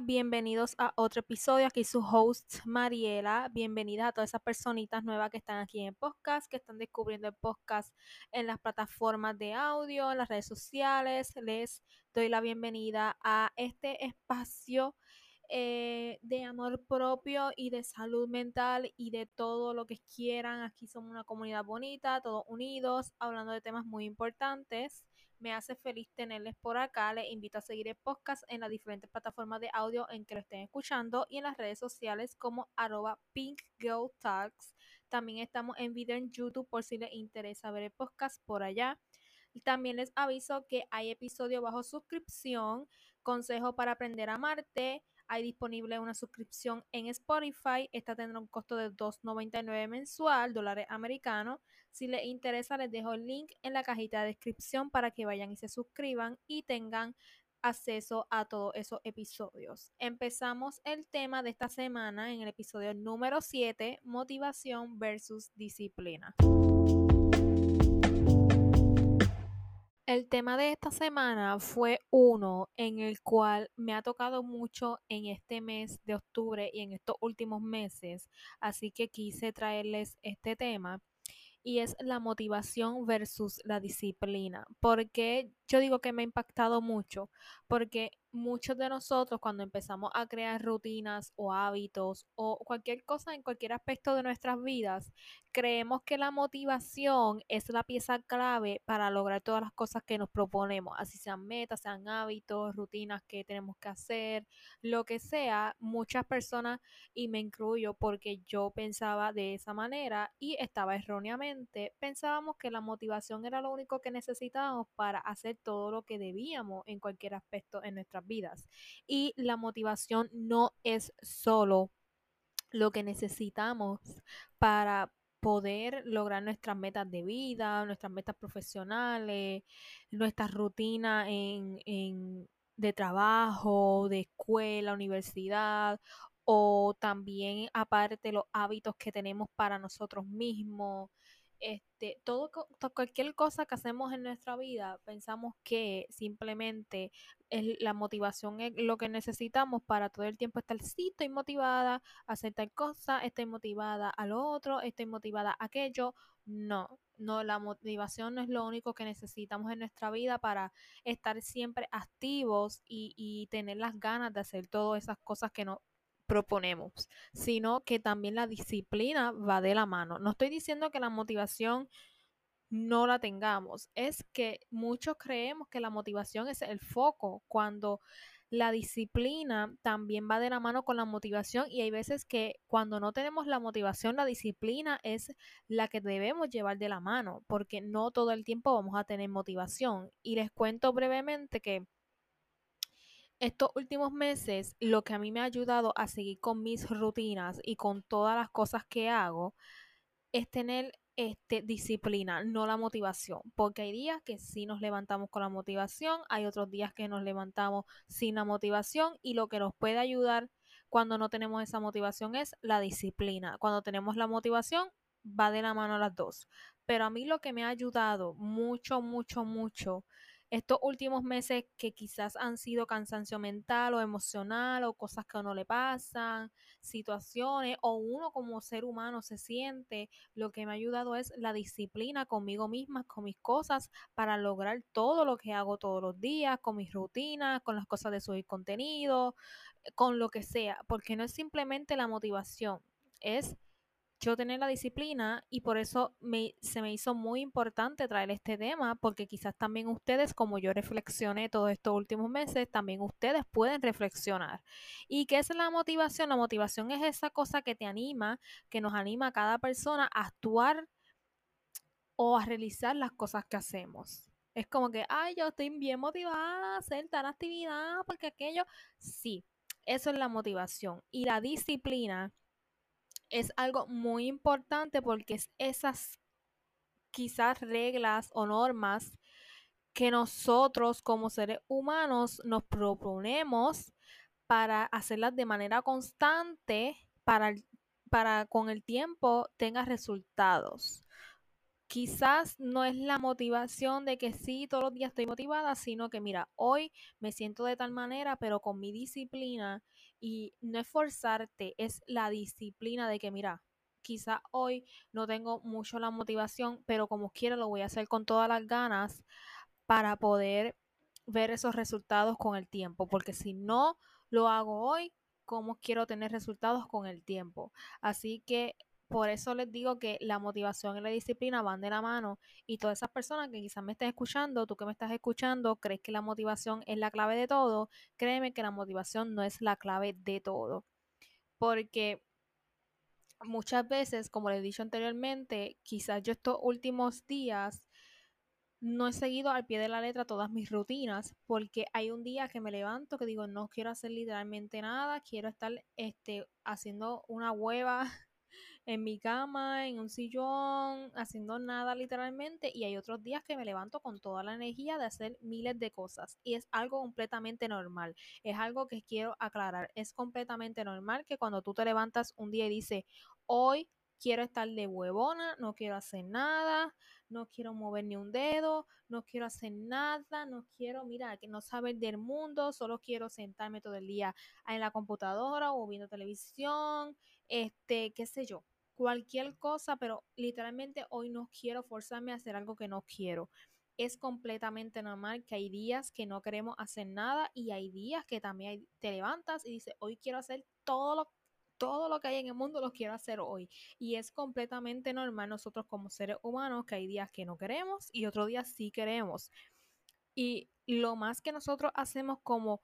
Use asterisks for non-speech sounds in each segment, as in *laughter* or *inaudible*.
Bienvenidos a otro episodio. Aquí su host Mariela. Bienvenidas a todas esas personitas nuevas que están aquí en podcast, que están descubriendo el podcast en las plataformas de audio, en las redes sociales. Les doy la bienvenida a este espacio eh, de amor propio y de salud mental y de todo lo que quieran. Aquí somos una comunidad bonita, todos unidos, hablando de temas muy importantes. Me hace feliz tenerles por acá. Les invito a seguir el podcast en las diferentes plataformas de audio en que lo estén escuchando y en las redes sociales como arroba Pink Talks. También estamos en video en YouTube por si les interesa ver el podcast por allá. También les aviso que hay episodio bajo suscripción, consejo para aprender a amarte, hay disponible una suscripción en Spotify. Esta tendrá un costo de $2.99 mensual, dólares americanos. Si les interesa, les dejo el link en la cajita de descripción para que vayan y se suscriban y tengan acceso a todos esos episodios. Empezamos el tema de esta semana en el episodio número 7, motivación versus disciplina. El tema de esta semana fue uno en el cual me ha tocado mucho en este mes de octubre y en estos últimos meses, así que quise traerles este tema y es la motivación versus la disciplina. Porque yo digo que me ha impactado mucho, porque muchos de nosotros cuando empezamos a crear rutinas o hábitos o cualquier cosa en cualquier aspecto de nuestras vidas, creemos que la motivación es la pieza clave para lograr todas las cosas que nos proponemos, así sean metas, sean hábitos, rutinas que tenemos que hacer, lo que sea, muchas personas, y me incluyo porque yo pensaba de esa manera y estaba erróneamente, pensábamos que la motivación era lo único que necesitábamos para hacer todo lo que debíamos en cualquier aspecto en nuestras vidas. Y la motivación no es solo lo que necesitamos para poder lograr nuestras metas de vida, nuestras metas profesionales, nuestras rutinas en, en, de trabajo, de escuela, universidad, o también aparte los hábitos que tenemos para nosotros mismos, este, todo, cualquier cosa que hacemos en nuestra vida, pensamos que simplemente es, la motivación es lo que necesitamos para todo el tiempo estar, sí, estoy motivada a hacer tal cosa, estoy motivada a lo otro, estoy motivada a aquello. No, no, la motivación no es lo único que necesitamos en nuestra vida para estar siempre activos y, y tener las ganas de hacer todas esas cosas que no proponemos, sino que también la disciplina va de la mano. No estoy diciendo que la motivación no la tengamos, es que muchos creemos que la motivación es el foco, cuando la disciplina también va de la mano con la motivación y hay veces que cuando no tenemos la motivación, la disciplina es la que debemos llevar de la mano, porque no todo el tiempo vamos a tener motivación. Y les cuento brevemente que estos últimos meses lo que a mí me ha ayudado a seguir con mis rutinas y con todas las cosas que hago es tener este, disciplina, no la motivación, porque hay días que sí nos levantamos con la motivación, hay otros días que nos levantamos sin la motivación y lo que nos puede ayudar cuando no tenemos esa motivación es la disciplina. Cuando tenemos la motivación, va de la mano a las dos. Pero a mí lo que me ha ayudado mucho, mucho, mucho estos últimos meses que quizás han sido cansancio mental o emocional o cosas que a uno le pasan, situaciones o uno como ser humano se siente, lo que me ha ayudado es la disciplina conmigo misma, con mis cosas, para lograr todo lo que hago todos los días, con mis rutinas, con las cosas de subir contenido, con lo que sea, porque no es simplemente la motivación, es yo tener la disciplina y por eso me, se me hizo muy importante traer este tema, porque quizás también ustedes, como yo reflexioné todos estos últimos meses, también ustedes pueden reflexionar. ¿Y qué es la motivación? La motivación es esa cosa que te anima, que nos anima a cada persona a actuar o a realizar las cosas que hacemos. Es como que, ay, yo estoy bien motivada a hacer tal actividad porque aquello, sí, eso es la motivación. Y la disciplina es algo muy importante porque es esas quizás reglas o normas que nosotros como seres humanos nos proponemos para hacerlas de manera constante para, para con el tiempo tenga resultados. Quizás no es la motivación de que sí, todos los días estoy motivada, sino que mira, hoy me siento de tal manera, pero con mi disciplina y no es forzarte, es la disciplina de que mira, quizás hoy no tengo mucho la motivación, pero como quiero lo voy a hacer con todas las ganas para poder ver esos resultados con el tiempo, porque si no lo hago hoy, ¿cómo quiero tener resultados con el tiempo? Así que por eso les digo que la motivación y la disciplina van de la mano y todas esas personas que quizás me estén escuchando, tú que me estás escuchando, crees que la motivación es la clave de todo, créeme que la motivación no es la clave de todo. Porque muchas veces, como les he dicho anteriormente, quizás yo estos últimos días no he seguido al pie de la letra todas mis rutinas porque hay un día que me levanto que digo no quiero hacer literalmente nada, quiero estar este, haciendo una hueva en mi cama, en un sillón, haciendo nada literalmente. Y hay otros días que me levanto con toda la energía de hacer miles de cosas. Y es algo completamente normal. Es algo que quiero aclarar. Es completamente normal que cuando tú te levantas un día y dices, hoy quiero estar de huevona, no quiero hacer nada, no quiero mover ni un dedo, no quiero hacer nada, no quiero, mira, que no saber del mundo, solo quiero sentarme todo el día en la computadora o viendo televisión, este, qué sé yo, cualquier cosa, pero literalmente hoy no quiero forzarme a hacer algo que no quiero. Es completamente normal que hay días que no queremos hacer nada y hay días que también te levantas y dices, hoy quiero hacer todo lo todo lo que hay en el mundo lo quiero hacer hoy. Y es completamente normal nosotros como seres humanos que hay días que no queremos y otros días sí queremos. Y lo más que nosotros hacemos como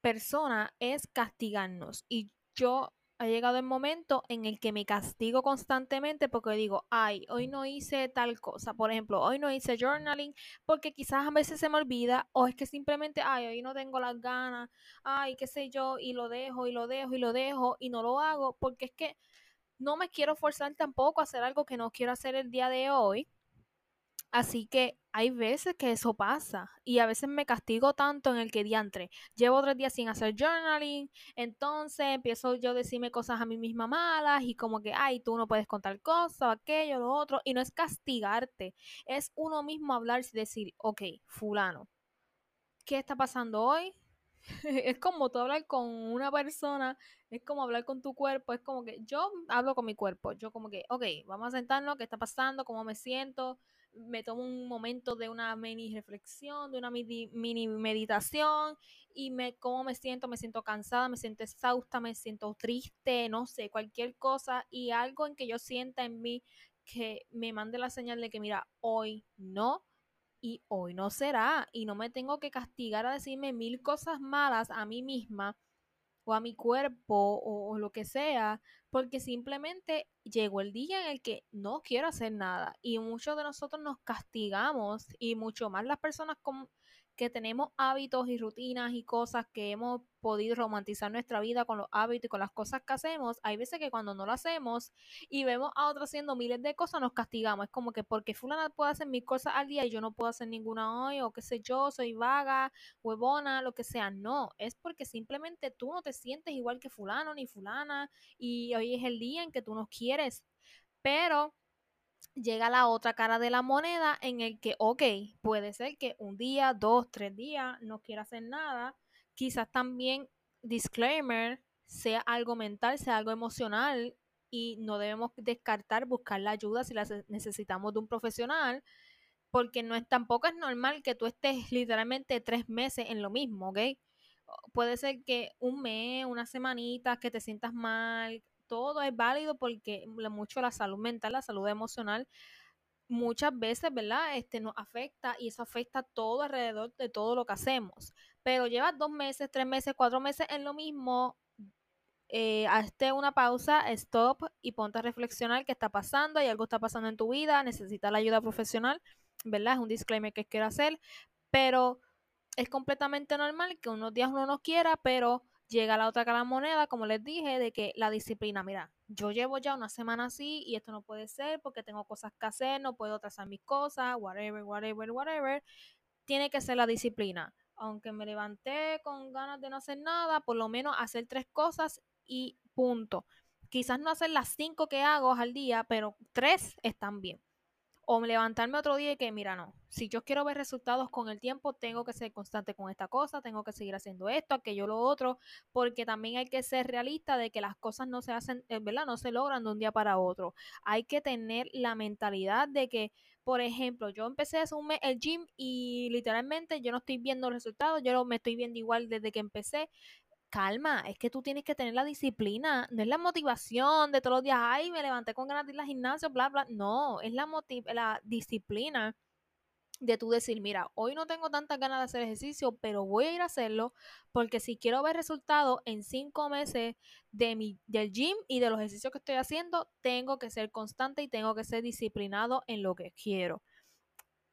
persona es castigarnos. Y yo ha llegado el momento en el que me castigo constantemente porque digo, ay, hoy no hice tal cosa. Por ejemplo, hoy no hice journaling porque quizás a veces se me olvida o es que simplemente, ay, hoy no tengo las ganas, ay, qué sé yo, y lo dejo y lo dejo y lo dejo y no lo hago porque es que no me quiero forzar tampoco a hacer algo que no quiero hacer el día de hoy Así que hay veces que eso pasa y a veces me castigo tanto en el que diantre. Llevo tres días sin hacer journaling, entonces empiezo yo a decirme cosas a mí misma malas y como que, ay, tú no puedes contar cosas, aquello, lo otro. Y no es castigarte, es uno mismo hablar y decir, ok, fulano, ¿qué está pasando hoy? *laughs* es como tú hablar con una persona, es como hablar con tu cuerpo, es como que yo hablo con mi cuerpo, yo como que, ok, vamos a sentarnos, ¿qué está pasando? ¿Cómo me siento? Me tomo un momento de una mini reflexión, de una mini, meditación y me cómo me siento, me siento cansada, me siento exhausta, me siento triste, no sé, cualquier cosa y algo en que yo sienta en mí que me mande la señal de que mira, hoy no y hoy no será. Y no me tengo que castigar a decirme mil cosas malas a mí misma o a mi cuerpo o, lo que sea, porque simplemente llegó el día en el que no quiero hacer nada y muchos de nosotros nos castigamos y mucho más las personas con, que tenemos hábitos y rutinas y cosas que hemos podido romantizar nuestra vida con los hábitos y con las cosas que hacemos, hay veces que cuando no lo hacemos y vemos a otros haciendo miles de cosas, nos castigamos. Es como que porque fulana puede hacer mil cosas al día y yo no puedo hacer ninguna hoy, o qué sé yo, soy vaga, huevona, lo que sea. No, es porque simplemente tú no te sientes igual que fulano ni fulana y hoy es el día en que tú no quieres. Pero llega la otra cara de la moneda en el que, ok, puede ser que un día, dos, tres días no quiera hacer nada. Quizás también, disclaimer, sea algo mental, sea algo emocional y no debemos descartar buscar la ayuda si la necesitamos de un profesional, porque no es tampoco es normal que tú estés literalmente tres meses en lo mismo, ¿ok? Puede ser que un mes, una semanita, que te sientas mal, todo es válido porque mucho la salud mental, la salud emocional, muchas veces, ¿verdad? Este nos afecta y eso afecta todo alrededor de todo lo que hacemos. Pero llevas dos meses, tres meses, cuatro meses en lo mismo, eh, hazte una pausa, stop y ponte a reflexionar qué está pasando, y algo está pasando en tu vida, necesitas la ayuda profesional, ¿verdad? Es un disclaimer que quiero hacer, pero es completamente normal que unos días uno no quiera, pero llega la otra cara moneda, como les dije, de que la disciplina, mira, yo llevo ya una semana así y esto no puede ser porque tengo cosas que hacer, no puedo trazar mis cosas, whatever, whatever, whatever. Tiene que ser la disciplina. Aunque me levanté con ganas de no hacer nada, por lo menos hacer tres cosas y punto. Quizás no hacer las cinco que hago al día, pero tres están bien. O levantarme otro día y que, mira, no, si yo quiero ver resultados con el tiempo, tengo que ser constante con esta cosa, tengo que seguir haciendo esto, aquello, lo otro, porque también hay que ser realista de que las cosas no se hacen, eh, ¿verdad? No se logran de un día para otro. Hay que tener la mentalidad de que, por ejemplo, yo empecé hace un mes el gym y literalmente yo no estoy viendo resultados, yo me estoy viendo igual desde que empecé calma, es que tú tienes que tener la disciplina, no es la motivación de todos los días, ay, me levanté con ganas de ir al gimnasio, bla, bla, no, es la, la disciplina de tú decir, mira, hoy no tengo tantas ganas de hacer ejercicio, pero voy a ir a hacerlo porque si quiero ver resultados en cinco meses de mi, del gym y de los ejercicios que estoy haciendo, tengo que ser constante y tengo que ser disciplinado en lo que quiero.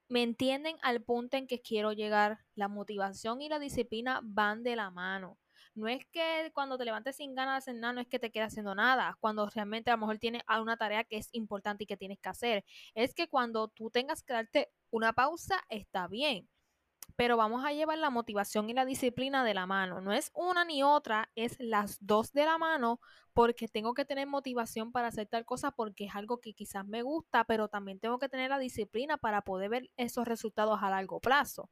¿Me entienden al punto en que quiero llegar? La motivación y la disciplina van de la mano. No es que cuando te levantes sin ganas de hacer nada, no es que te quedes haciendo nada, cuando realmente a lo mejor tienes una tarea que es importante y que tienes que hacer. Es que cuando tú tengas que darte una pausa, está bien. Pero vamos a llevar la motivación y la disciplina de la mano. No es una ni otra, es las dos de la mano porque tengo que tener motivación para hacer tal cosa porque es algo que quizás me gusta, pero también tengo que tener la disciplina para poder ver esos resultados a largo plazo.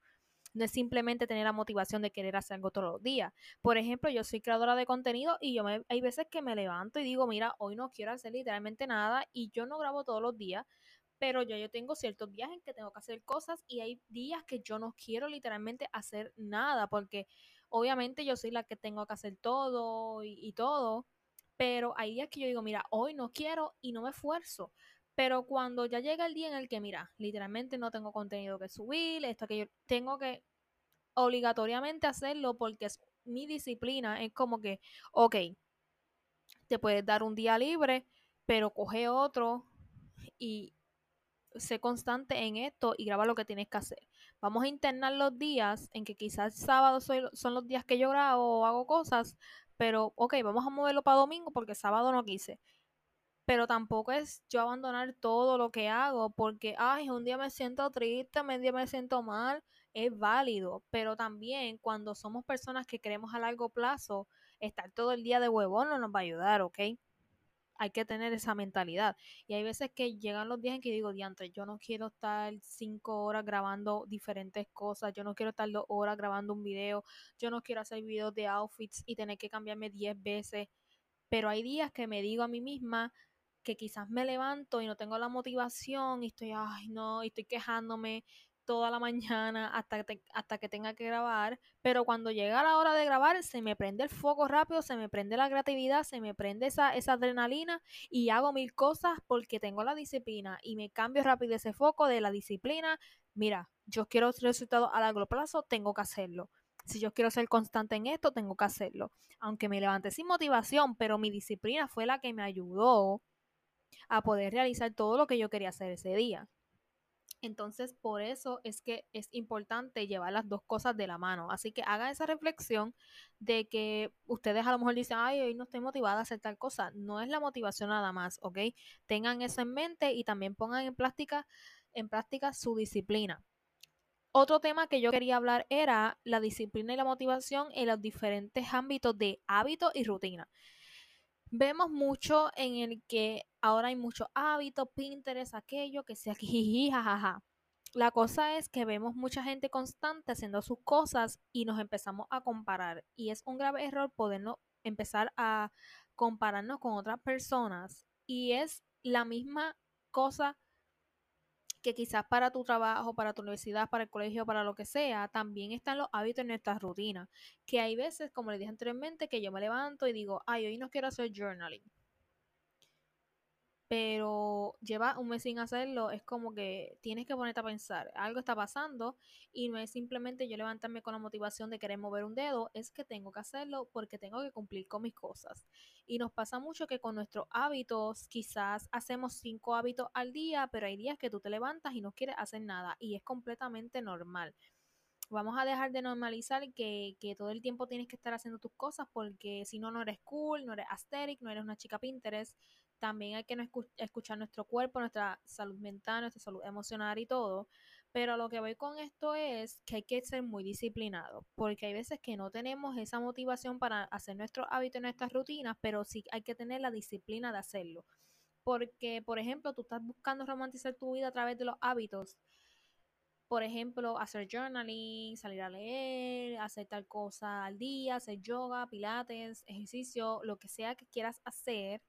No es simplemente tener la motivación de querer hacer algo todos los días. Por ejemplo, yo soy creadora de contenido y yo me, hay veces que me levanto y digo, mira, hoy no quiero hacer literalmente nada y yo no grabo todos los días, pero yo, yo tengo ciertos días en que tengo que hacer cosas y hay días que yo no quiero literalmente hacer nada porque obviamente yo soy la que tengo que hacer todo y, y todo, pero hay días que yo digo, mira, hoy no quiero y no me esfuerzo. Pero cuando ya llega el día en el que, mira, literalmente no tengo contenido que subir, esto que yo tengo que obligatoriamente hacerlo porque es mi disciplina, es como que, ok, te puedes dar un día libre, pero coge otro y sé constante en esto y graba lo que tienes que hacer. Vamos a internar los días en que quizás sábado son los días que yo grabo o hago cosas, pero ok, vamos a moverlo para domingo porque sábado no quise pero tampoco es yo abandonar todo lo que hago porque, ay, un día me siento triste, un día me siento mal, es válido, pero también cuando somos personas que queremos a largo plazo, estar todo el día de huevón no nos va a ayudar, ¿ok? Hay que tener esa mentalidad. Y hay veces que llegan los días en que digo, diantre, yo no quiero estar cinco horas grabando diferentes cosas, yo no quiero estar dos horas grabando un video, yo no quiero hacer videos de outfits y tener que cambiarme diez veces. Pero hay días que me digo a mí misma, que quizás me levanto y no tengo la motivación y estoy, ay, no, y estoy quejándome toda la *laughs* mañana hasta, hasta que tenga que grabar, pero cuando llega la hora de grabar se me prende el foco rápido, se me prende la creatividad, se me prende esa, esa adrenalina y hago mil cosas porque tengo la disciplina y me cambio rápido ese foco de la disciplina. Mira, yo quiero resultados a largo plazo, tengo que hacerlo. Si yo quiero ser constante en esto, tengo que hacerlo. Aunque me levanté sin motivación, pero mi disciplina fue la que me ayudó a poder realizar todo lo que yo quería hacer ese día. Entonces, por eso es que es importante llevar las dos cosas de la mano. Así que hagan esa reflexión de que ustedes a lo mejor dicen, ay, hoy no estoy motivada a hacer tal cosa. No es la motivación nada más, ¿ok? Tengan eso en mente y también pongan en práctica, en práctica su disciplina. Otro tema que yo quería hablar era la disciplina y la motivación en los diferentes ámbitos de hábito y rutina. Vemos mucho en el que ahora hay muchos hábitos, Pinterest, aquello, que sea aquí, jajaja. La cosa es que vemos mucha gente constante haciendo sus cosas y nos empezamos a comparar. Y es un grave error podernos empezar a compararnos con otras personas. Y es la misma cosa que quizás para tu trabajo, para tu universidad, para el colegio, para lo que sea, también están los hábitos en nuestras rutinas. Que hay veces, como les dije anteriormente, que yo me levanto y digo, ay, hoy no quiero hacer journaling pero lleva un mes sin hacerlo, es como que tienes que ponerte a pensar, algo está pasando y no es simplemente yo levantarme con la motivación de querer mover un dedo, es que tengo que hacerlo porque tengo que cumplir con mis cosas. Y nos pasa mucho que con nuestros hábitos, quizás hacemos cinco hábitos al día, pero hay días que tú te levantas y no quieres hacer nada y es completamente normal vamos a dejar de normalizar que, que, todo el tiempo tienes que estar haciendo tus cosas porque si no, no eres cool, no eres aesthetic, no eres una chica Pinterest también hay que escuchar nuestro cuerpo, nuestra salud mental, nuestra salud emocional y todo. Pero lo que voy con esto es que hay que ser muy disciplinado, porque hay veces que no tenemos esa motivación para hacer nuestros hábitos, nuestras rutinas, pero sí hay que tener la disciplina de hacerlo. Porque, por ejemplo, tú estás buscando romantizar tu vida a través de los hábitos. Por ejemplo, hacer journaling, salir a leer, hacer tal cosa al día, hacer yoga, pilates, ejercicio, lo que sea que quieras hacer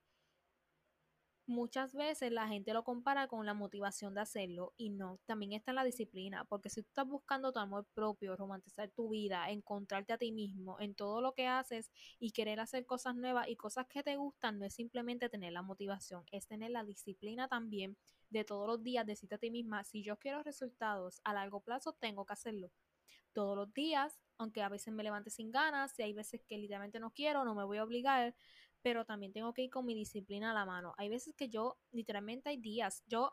muchas veces la gente lo compara con la motivación de hacerlo y no, también está en la disciplina, porque si tú estás buscando tu amor propio, romantizar tu vida, encontrarte a ti mismo en todo lo que haces y querer hacer cosas nuevas y cosas que te gustan, no es simplemente tener la motivación, es tener la disciplina también de todos los días, decirte a ti misma, si yo quiero resultados a largo plazo, tengo que hacerlo todos los días, aunque a veces me levante sin ganas, y hay veces que literalmente no quiero, no me voy a obligar, pero también tengo que ir con mi disciplina a la mano. Hay veces que yo, literalmente hay días, yo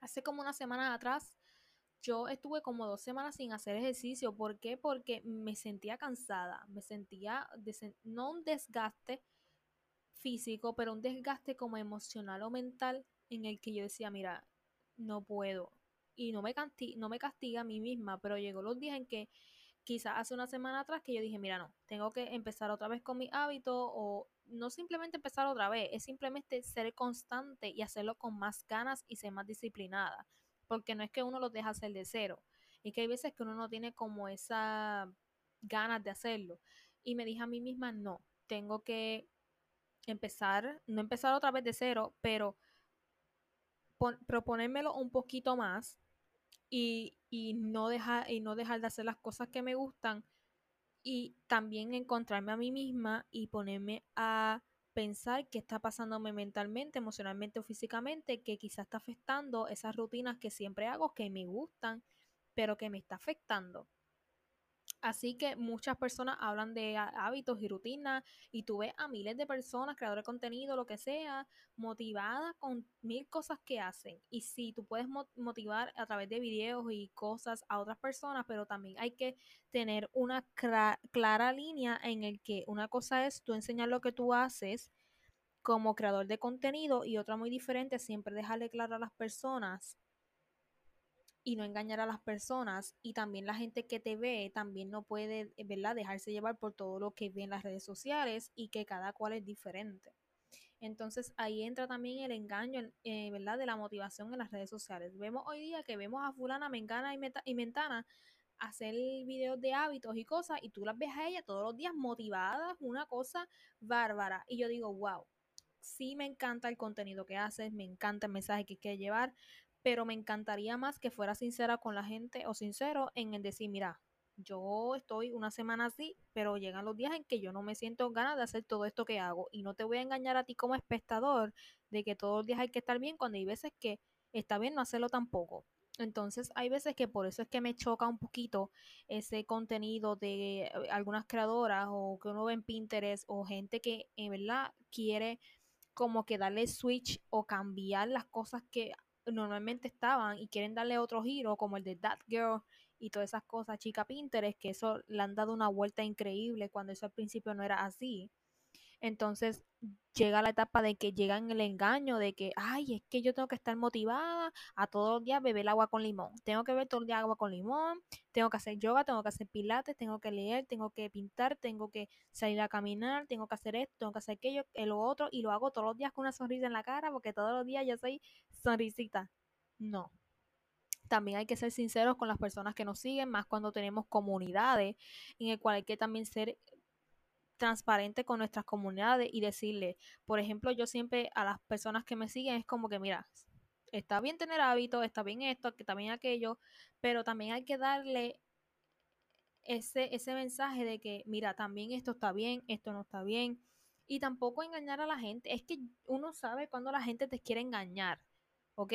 hace como una semana atrás, yo estuve como dos semanas sin hacer ejercicio. ¿Por qué? Porque me sentía cansada, me sentía, no un desgaste físico, pero un desgaste como emocional o mental en el que yo decía, mira, no puedo. Y no me, no me castiga a mí misma, pero llegó los días en que quizás hace una semana atrás que yo dije, mira, no, tengo que empezar otra vez con mi hábito o no simplemente empezar otra vez, es simplemente ser constante y hacerlo con más ganas y ser más disciplinada, porque no es que uno lo deja hacer de cero, es que hay veces que uno no tiene como esa ganas de hacerlo. Y me dije a mí misma, no, tengo que empezar, no empezar otra vez de cero, pero proponérmelo un poquito más y, no dejar, y no dejar de hacer las cosas que me gustan y también encontrarme a mí misma y ponerme a pensar qué está pasándome mentalmente, emocionalmente o físicamente, que quizás está afectando esas rutinas que siempre hago, que me gustan, pero que me está afectando. Así que muchas personas hablan de hábitos y rutinas y tú ves a miles de personas, creadores de contenido, lo que sea, motivadas con mil cosas que hacen. Y sí, tú puedes motivar a través de videos y cosas a otras personas, pero también hay que tener una clara línea en el que una cosa es tú enseñar lo que tú haces como creador de contenido y otra muy diferente, siempre dejarle claro a las personas y no engañar a las personas y también la gente que te ve también no puede, eh, ¿verdad?, dejarse llevar por todo lo que ve en las redes sociales y que cada cual es diferente. Entonces ahí entra también el engaño, eh, ¿verdad?, de la motivación en las redes sociales. Vemos hoy día que vemos a fulana, mengana y, y mentana hacer videos de hábitos y cosas y tú las ves a ella todos los días motivadas, una cosa bárbara. Y yo digo, wow, sí me encanta el contenido que haces, me encanta el mensaje que quieres llevar, pero me encantaría más que fuera sincera con la gente o sincero en el decir, mira, yo estoy una semana así, pero llegan los días en que yo no me siento ganas de hacer todo esto que hago y no te voy a engañar a ti como espectador de que todos los días hay que estar bien cuando hay veces que está bien no hacerlo tampoco. Entonces hay veces que por eso es que me choca un poquito ese contenido de eh, algunas creadoras o que uno ve en Pinterest o gente que en verdad quiere como que darle switch o cambiar las cosas que normalmente estaban y quieren darle otro giro, como el de That Girl y todas esas cosas, chica Pinterest, que eso le han dado una vuelta increíble cuando eso al principio no era así. Entonces llega la etapa de que llegan el engaño de que, ay, es que yo tengo que estar motivada a todos los días beber agua con limón. Tengo que beber todo el día agua con limón, tengo que hacer yoga, tengo que hacer pilates, tengo que leer, tengo que pintar, tengo que salir a caminar, tengo que hacer esto, tengo que hacer aquello, lo otro, y lo hago todos los días con una sonrisa en la cara porque todos los días yo soy sonrisita. No, también hay que ser sinceros con las personas que nos siguen, más cuando tenemos comunidades en el cual hay que también ser transparente con nuestras comunidades y decirle, por ejemplo, yo siempre a las personas que me siguen es como que, mira, está bien tener hábitos, está bien esto, que también aquello, pero también hay que darle ese, ese mensaje de que, mira, también esto está bien, esto no está bien. Y tampoco engañar a la gente. Es que uno sabe cuando la gente te quiere engañar, ¿ok?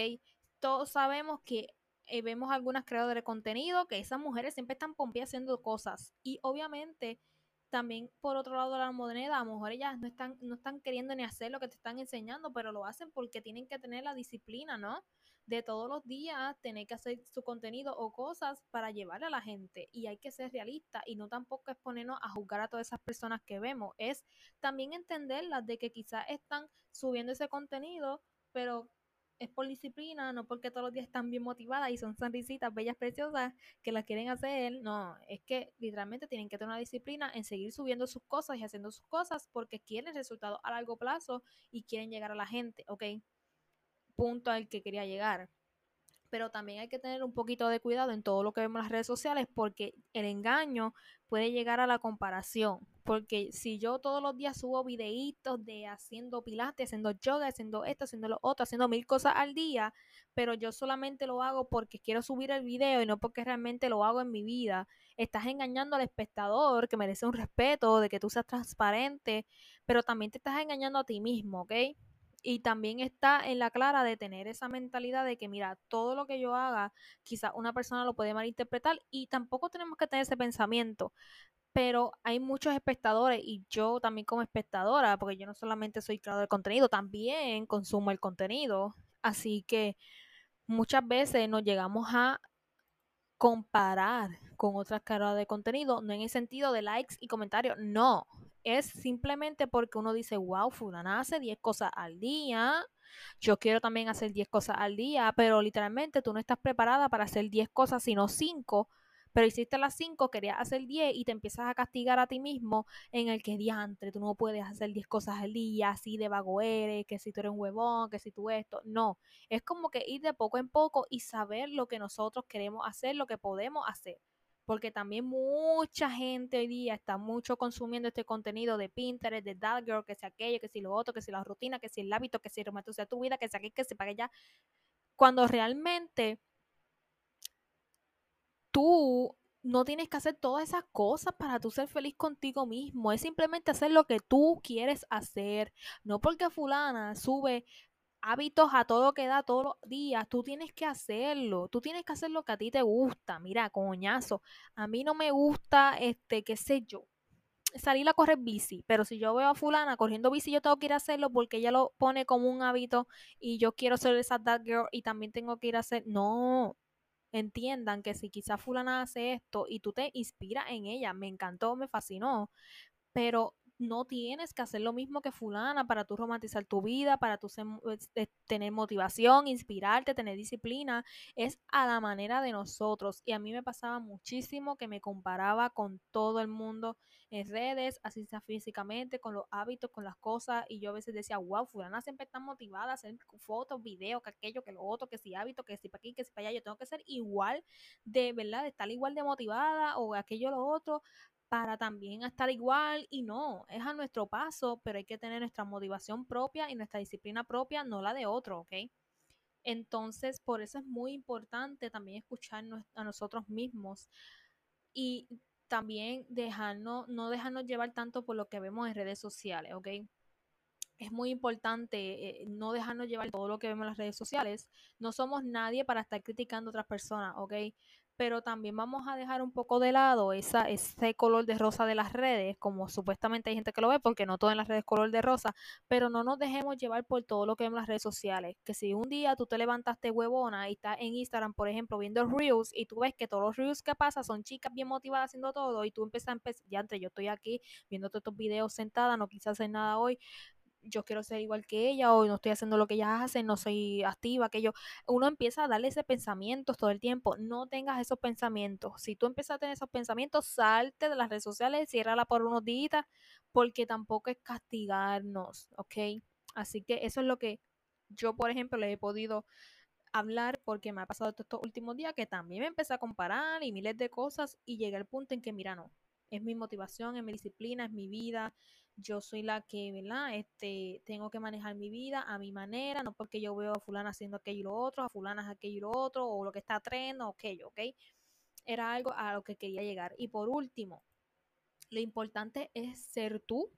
Todos sabemos que eh, vemos algunas creadoras de contenido que esas mujeres siempre están pompeadas haciendo cosas. Y obviamente también por otro lado la moneda, a lo mejor ellas no están, no están queriendo ni hacer lo que te están enseñando, pero lo hacen porque tienen que tener la disciplina, ¿no? De todos los días tener que hacer su contenido o cosas para llevarle a la gente. Y hay que ser realista y no tampoco es ponernos a juzgar a todas esas personas que vemos. Es también entenderlas de que quizás están subiendo ese contenido, pero es por disciplina, no porque todos los días están bien motivadas y son sonrisitas bellas, preciosas, que las quieren hacer. No, es que literalmente tienen que tener una disciplina en seguir subiendo sus cosas y haciendo sus cosas porque quieren resultados a largo plazo y quieren llegar a la gente, ¿ok? Punto al que quería llegar pero también hay que tener un poquito de cuidado en todo lo que vemos en las redes sociales porque el engaño puede llegar a la comparación. Porque si yo todos los días subo videitos de haciendo pilates, haciendo yoga, haciendo esto, haciendo lo otro, haciendo mil cosas al día, pero yo solamente lo hago porque quiero subir el video y no porque realmente lo hago en mi vida, estás engañando al espectador que merece un respeto, de que tú seas transparente, pero también te estás engañando a ti mismo, ¿ok? y también está en la clara de tener esa mentalidad de que, mira, todo lo que yo haga, quizá una persona lo puede malinterpretar y tampoco tenemos que tener ese pensamiento. Pero hay muchos espectadores y yo también como espectadora, porque yo no solamente soy creador de contenido, también consumo el contenido. Así que muchas veces nos llegamos a comparar con otras caras de contenido, no en el sentido de likes y comentarios, no, es simplemente porque uno dice, wow, fulana hace 10 cosas al día, yo quiero también hacer 10 cosas al día, pero literalmente tú no estás preparada para hacer 10 cosas, sino 5, pero hiciste las 5, querías hacer 10 y te empiezas a castigar a ti mismo en el que diantre, tú no puedes hacer 10 cosas al día, así de vago eres, que si tú eres un huevón, que si tú esto, no, es como que ir de poco en poco y saber lo que nosotros queremos hacer, lo que podemos hacer porque también mucha gente hoy día está mucho consumiendo este contenido de Pinterest, de That Girl, que sea aquello, que si lo otro, que si la rutina, que si el hábito, que si el sea tu vida, que sea aquí, que se pague ya. Cuando realmente tú no tienes que hacer todas esas cosas para tú ser feliz contigo mismo. Es simplemente hacer lo que tú quieres hacer. No porque fulana sube hábitos a todo que da todos los días. Tú tienes que hacerlo. Tú tienes que hacer lo que a ti te gusta. Mira, coñazo. A mí no me gusta, este, qué sé yo, salir a correr bici. Pero si yo veo a fulana corriendo bici, yo tengo que ir a hacerlo porque ella lo pone como un hábito y yo quiero ser esa that girl y también tengo que ir a hacer. No. Entiendan que si quizás fulana hace esto y tú te inspiras en ella, me encantó, me fascinó, pero no tienes que hacer lo mismo que fulana para tú romantizar tu vida, para tú tener motivación, inspirarte, tener disciplina. Es a la manera de nosotros. Y a mí me pasaba muchísimo que me comparaba con todo el mundo en redes, así sea físicamente, con los hábitos, con las cosas. Y yo a veces decía, wow, fulana siempre está motivada a hacer fotos, videos, que aquello, que lo otro, que si hábito, que si para aquí, que si para allá. Yo tengo que ser igual de, ¿verdad? De estar igual de motivada o aquello, lo otro para también estar igual y no, es a nuestro paso, pero hay que tener nuestra motivación propia y nuestra disciplina propia, no la de otro, ¿ok? Entonces, por eso es muy importante también escuchar a nosotros mismos y también dejarnos, no dejarnos llevar tanto por lo que vemos en redes sociales, ¿ok? Es muy importante eh, no dejarnos llevar todo lo que vemos en las redes sociales. No somos nadie para estar criticando a otras personas, ¿ok? Pero también vamos a dejar un poco de lado esa, ese color de rosa de las redes, como supuestamente hay gente que lo ve, porque no todo en las redes es color de rosa, pero no nos dejemos llevar por todo lo que vemos en las redes sociales. Que si un día tú te levantaste huevona y estás en Instagram, por ejemplo, viendo reels y tú ves que todos los reels que pasan son chicas bien motivadas haciendo todo y tú empiezas a empezar, ya entre yo estoy aquí viendo todos estos videos sentada, no quise hacer nada hoy, yo quiero ser igual que ella o no estoy haciendo lo que ella hace, no soy activa, que uno empieza a darle ese pensamiento todo el tiempo, no tengas esos pensamientos. Si tú empiezas a tener esos pensamientos, salte de las redes sociales, ciérrala por unos días, porque tampoco es castigarnos, ¿ok? Así que eso es lo que yo, por ejemplo, le he podido hablar porque me ha pasado estos últimos días que también me empecé a comparar y miles de cosas y llegué al punto en que, mira, no, es mi motivación, es mi disciplina, es mi vida, yo soy la que, ¿verdad? Este, tengo que manejar mi vida a mi manera, no porque yo veo a fulana haciendo aquello y lo otro, a fulana aquello y lo otro, o lo que está trendo, aquello, ¿ok? Era algo a lo que quería llegar. Y por último, lo importante es ser tú,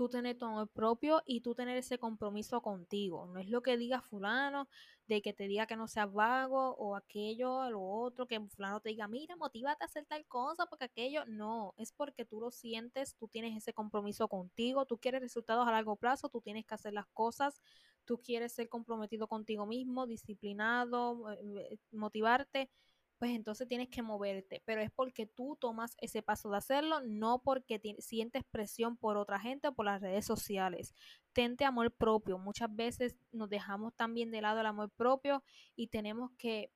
tú tener tu amor propio y tú tener ese compromiso contigo. No es lo que diga fulano, de que te diga que no seas vago o aquello, lo otro, que fulano te diga, mira, motívate a hacer tal cosa, porque aquello, no, es porque tú lo sientes, tú tienes ese compromiso contigo, tú quieres resultados a largo plazo, tú tienes que hacer las cosas, tú quieres ser comprometido contigo mismo, disciplinado, eh, motivarte pues entonces tienes que moverte, pero es porque tú tomas ese paso de hacerlo, no porque sientes presión por otra gente o por las redes sociales. tente amor propio. Muchas veces nos dejamos también de lado el amor propio y tenemos que,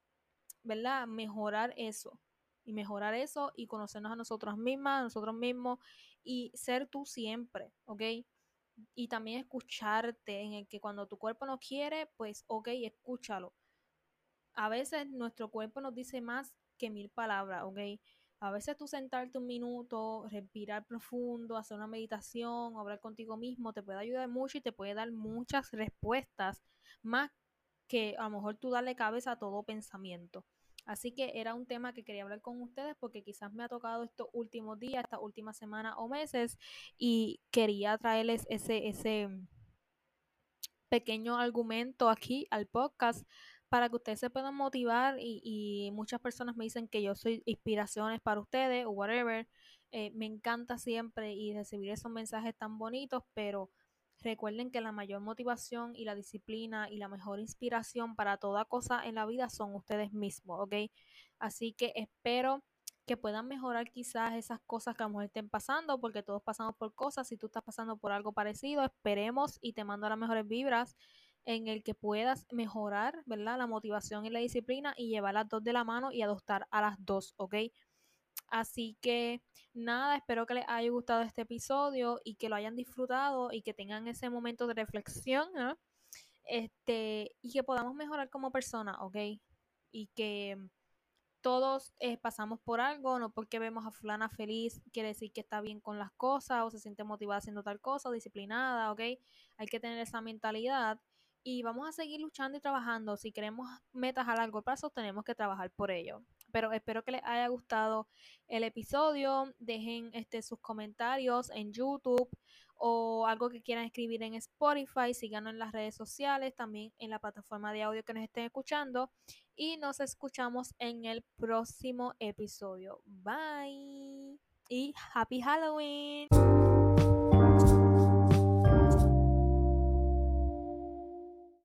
¿verdad? Mejorar eso. Y mejorar eso y conocernos a nosotros mismas, a nosotros mismos y ser tú siempre, ¿ok? Y también escucharte en el que cuando tu cuerpo no quiere, pues, ok, escúchalo. A veces nuestro cuerpo nos dice más que mil palabras, ¿ok? A veces tú sentarte un minuto, respirar profundo, hacer una meditación, hablar contigo mismo, te puede ayudar mucho y te puede dar muchas respuestas, más que a lo mejor tú darle cabeza a todo pensamiento. Así que era un tema que quería hablar con ustedes porque quizás me ha tocado estos últimos días, estas últimas semanas o meses y quería traerles ese, ese pequeño argumento aquí al podcast para que ustedes se puedan motivar y, muchas personas me dicen que yo soy inspiraciones para ustedes o whatever. Eh, me encanta siempre y recibir esos mensajes tan bonitos, pero recuerden que la mayor motivación y la disciplina y la mejor inspiración para toda cosa en la vida son ustedes mismos, ¿ok? Así que espero que puedan mejorar quizás esas cosas que a lo mejor estén pasando, porque todos pasamos por cosas. Si tú estás pasando por algo parecido, esperemos y te mando las mejores vibras en el que puedas mejorar, ¿verdad? La motivación y la disciplina y llevar las dos de la mano y adoptar a las dos, ¿ok? Así que nada, espero que les haya gustado este episodio y que lo hayan disfrutado y que tengan ese momento de reflexión, ¿eh? Este, y que podamos mejorar como persona, ¿ok? Y que todos eh, pasamos por algo, no porque vemos a fulana feliz quiere decir que está bien con las cosas o se siente motivada haciendo tal cosa, disciplinada, ¿ok? Hay que tener esa mentalidad y vamos a seguir luchando y trabajando. Si queremos metas a largo plazo, tenemos que trabajar por ello. Pero espero que les haya gustado el episodio. Dejen este, sus comentarios en YouTube o algo que quieran escribir en Spotify. Síganos en las redes sociales, también en la plataforma de audio que nos estén escuchando. Y nos escuchamos en el próximo episodio. Bye. Y Happy Halloween.